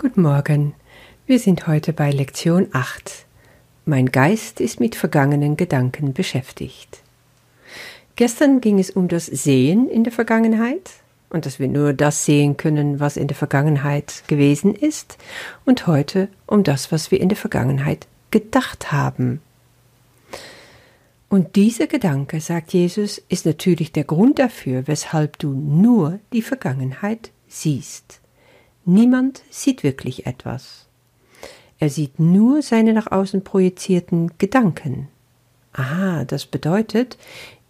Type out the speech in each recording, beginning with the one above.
Guten Morgen. Wir sind heute bei Lektion 8. Mein Geist ist mit vergangenen Gedanken beschäftigt. Gestern ging es um das Sehen in der Vergangenheit und dass wir nur das sehen können, was in der Vergangenheit gewesen ist, und heute um das, was wir in der Vergangenheit gedacht haben. Und dieser Gedanke, sagt Jesus, ist natürlich der Grund dafür, weshalb du nur die Vergangenheit siehst. Niemand sieht wirklich etwas. Er sieht nur seine nach außen projizierten Gedanken. Aha, das bedeutet,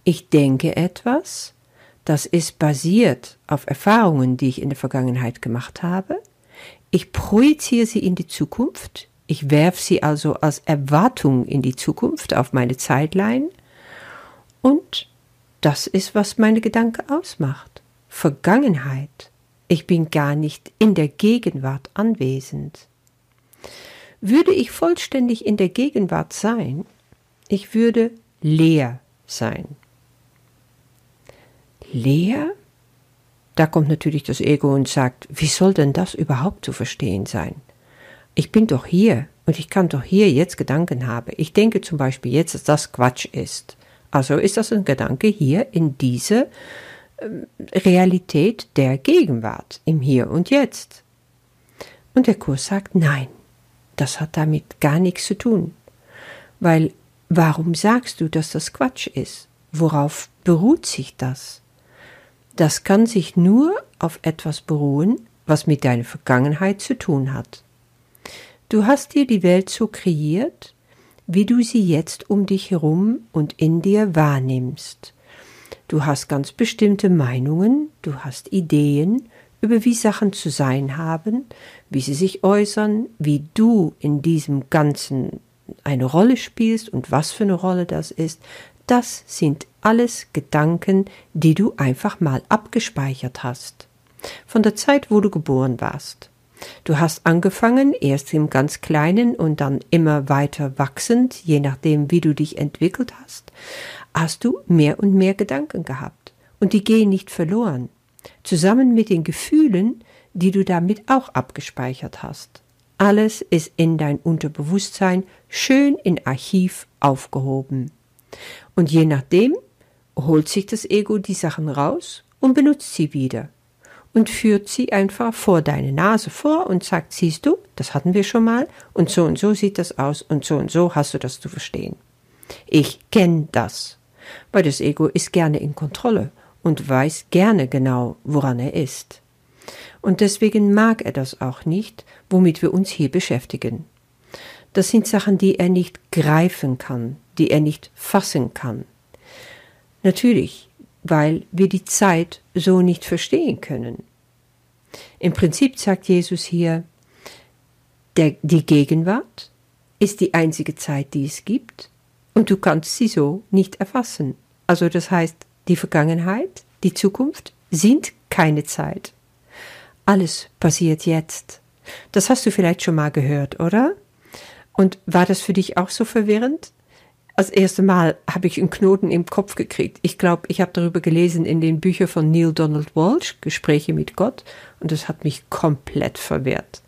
ich denke etwas, das ist basiert auf Erfahrungen, die ich in der Vergangenheit gemacht habe. Ich projiziere sie in die Zukunft. Ich werfe sie also als Erwartung in die Zukunft auf meine Zeitline. Und das ist, was meine Gedanken ausmacht. Vergangenheit. Ich bin gar nicht in der Gegenwart anwesend. Würde ich vollständig in der Gegenwart sein, ich würde leer sein leer? Da kommt natürlich das Ego und sagt, wie soll denn das überhaupt zu verstehen sein? Ich bin doch hier und ich kann doch hier jetzt Gedanken haben. Ich denke zum Beispiel jetzt, dass das Quatsch ist. Also ist das ein Gedanke hier in diese Realität der Gegenwart, im Hier und Jetzt. Und der Kurs sagt, nein, das hat damit gar nichts zu tun. Weil, warum sagst du, dass das Quatsch ist? Worauf beruht sich das? Das kann sich nur auf etwas beruhen, was mit deiner Vergangenheit zu tun hat. Du hast dir die Welt so kreiert, wie du sie jetzt um dich herum und in dir wahrnimmst. Du hast ganz bestimmte Meinungen, du hast Ideen über wie Sachen zu sein haben, wie sie sich äußern, wie du in diesem Ganzen eine Rolle spielst und was für eine Rolle das ist, das sind alles Gedanken, die du einfach mal abgespeichert hast. Von der Zeit, wo du geboren warst. Du hast angefangen, erst im ganz kleinen und dann immer weiter wachsend, je nachdem, wie du dich entwickelt hast, hast du mehr und mehr Gedanken gehabt. Und die gehen nicht verloren. Zusammen mit den Gefühlen, die du damit auch abgespeichert hast. Alles ist in dein Unterbewusstsein schön in Archiv aufgehoben. Und je nachdem holt sich das Ego die Sachen raus und benutzt sie wieder und führt sie einfach vor deine Nase vor und sagt, siehst du, das hatten wir schon mal und so und so sieht das aus und so und so hast du das zu verstehen. Ich kenne das, weil das Ego ist gerne in Kontrolle und weiß gerne genau, woran er ist. Und deswegen mag er das auch nicht, womit wir uns hier beschäftigen. Das sind Sachen, die er nicht greifen kann, die er nicht fassen kann. Natürlich, weil wir die Zeit so nicht verstehen können. Im Prinzip sagt Jesus hier, der, die Gegenwart ist die einzige Zeit, die es gibt, und du kannst sie so nicht erfassen. Also das heißt, die Vergangenheit, die Zukunft sind keine Zeit. Alles passiert jetzt. Das hast du vielleicht schon mal gehört, oder? Und war das für dich auch so verwirrend? Das erste Mal habe ich einen Knoten im Kopf gekriegt. Ich glaube, ich habe darüber gelesen in den Büchern von Neil Donald Walsh, Gespräche mit Gott, und das hat mich komplett verwirrt.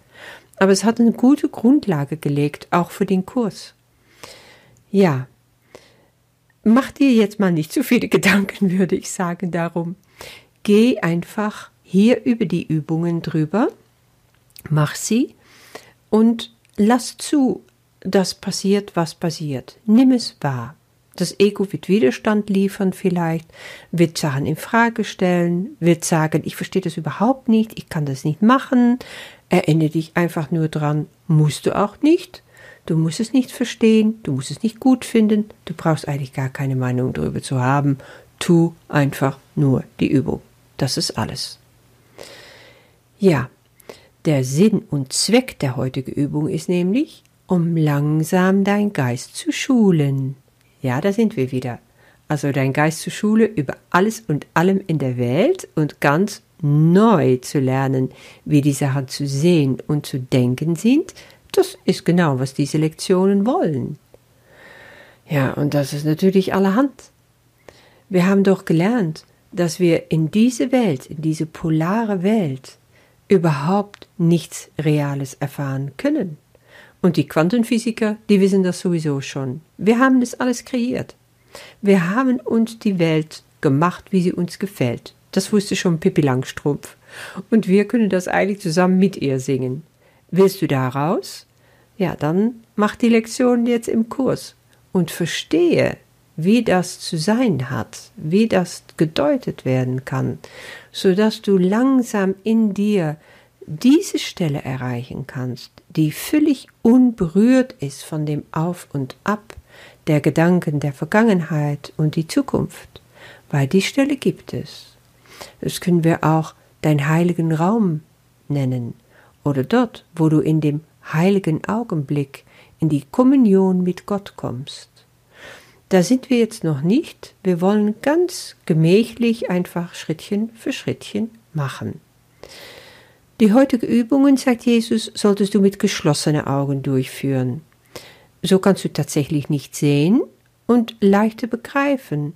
Aber es hat eine gute Grundlage gelegt, auch für den Kurs. Ja, mach dir jetzt mal nicht zu viele Gedanken, würde ich sagen, darum. Geh einfach hier über die Übungen drüber, mach sie und lass zu, das passiert, was passiert. Nimm es wahr. Das Ego wird Widerstand liefern vielleicht, wird Sachen in Frage stellen, wird sagen, ich verstehe das überhaupt nicht, ich kann das nicht machen. Erinnere dich einfach nur dran, musst du auch nicht. Du musst es nicht verstehen, du musst es nicht gut finden, du brauchst eigentlich gar keine Meinung darüber zu haben. Tu einfach nur die Übung. Das ist alles. Ja, der Sinn und Zweck der heutigen Übung ist nämlich, um langsam dein Geist zu schulen. Ja, da sind wir wieder. Also dein Geist zu Schule über alles und allem in der Welt und ganz neu zu lernen, wie die Sachen zu sehen und zu denken sind, das ist genau, was diese Lektionen wollen. Ja, und das ist natürlich allerhand. Wir haben doch gelernt, dass wir in diese Welt, in diese polare Welt, überhaupt nichts Reales erfahren können. Und die Quantenphysiker, die wissen das sowieso schon. Wir haben das alles kreiert. Wir haben uns die Welt gemacht, wie sie uns gefällt. Das wusste schon Pippi Langstrumpf. Und wir können das eigentlich zusammen mit ihr singen. Willst du da raus? Ja, dann mach die Lektion jetzt im Kurs und verstehe, wie das zu sein hat, wie das gedeutet werden kann, so dass du langsam in dir diese Stelle erreichen kannst, die völlig unberührt ist von dem Auf und Ab der Gedanken der Vergangenheit und die Zukunft, weil die Stelle gibt es. Das können wir auch dein heiligen Raum nennen oder dort, wo du in dem heiligen Augenblick in die Kommunion mit Gott kommst. Da sind wir jetzt noch nicht. Wir wollen ganz gemächlich einfach Schrittchen für Schrittchen machen. Die heutige Übungen, sagt Jesus, solltest du mit geschlossenen Augen durchführen. So kannst du tatsächlich nicht sehen und leichter begreifen,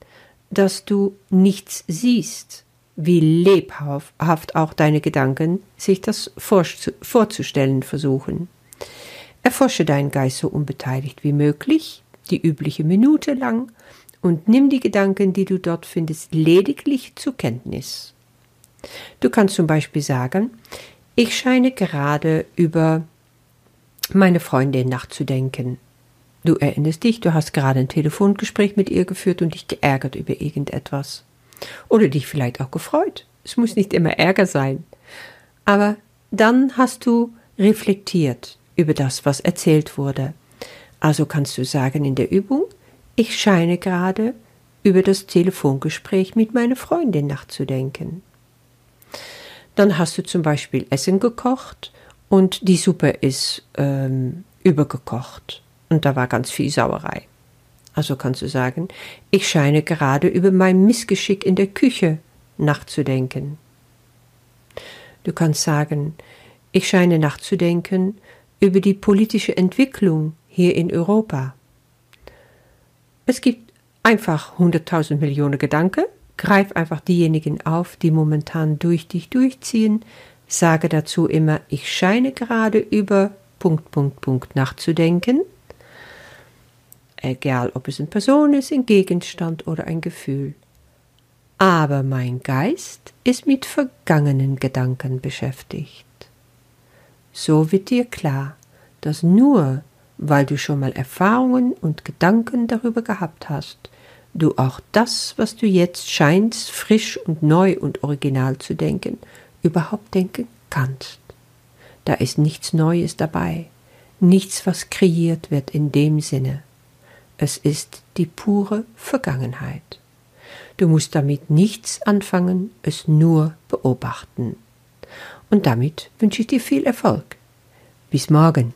dass du nichts siehst, wie lebhaft auch deine Gedanken sich das vorzustellen versuchen. Erforsche deinen Geist so unbeteiligt wie möglich die übliche Minute lang und nimm die Gedanken, die du dort findest, lediglich zur Kenntnis. Du kannst zum Beispiel sagen, ich scheine gerade über meine Freundin nachzudenken. Du erinnerst dich, du hast gerade ein Telefongespräch mit ihr geführt und dich geärgert über irgendetwas. Oder dich vielleicht auch gefreut. Es muss nicht immer Ärger sein. Aber dann hast du reflektiert über das, was erzählt wurde. Also kannst du sagen in der Übung, ich scheine gerade über das Telefongespräch mit meiner Freundin nachzudenken. Dann hast du zum Beispiel Essen gekocht und die Suppe ist ähm, übergekocht und da war ganz viel Sauerei. Also kannst du sagen, ich scheine gerade über mein Missgeschick in der Küche nachzudenken. Du kannst sagen, ich scheine nachzudenken über die politische Entwicklung hier in Europa. Es gibt einfach hunderttausend Millionen Gedanken. Greif einfach diejenigen auf, die momentan durch dich durchziehen. Sage dazu immer, ich scheine gerade über Punkt, Punkt, Punkt nachzudenken. Egal, ob es eine Person ist, ein Gegenstand oder ein Gefühl. Aber mein Geist ist mit vergangenen Gedanken beschäftigt. So wird dir klar, dass nur weil du schon mal Erfahrungen und Gedanken darüber gehabt hast, du auch das, was du jetzt scheinst, frisch und neu und original zu denken, überhaupt denken kannst. Da ist nichts Neues dabei, nichts, was kreiert wird in dem Sinne. Es ist die pure Vergangenheit. Du musst damit nichts anfangen, es nur beobachten. Und damit wünsche ich dir viel Erfolg. Bis morgen.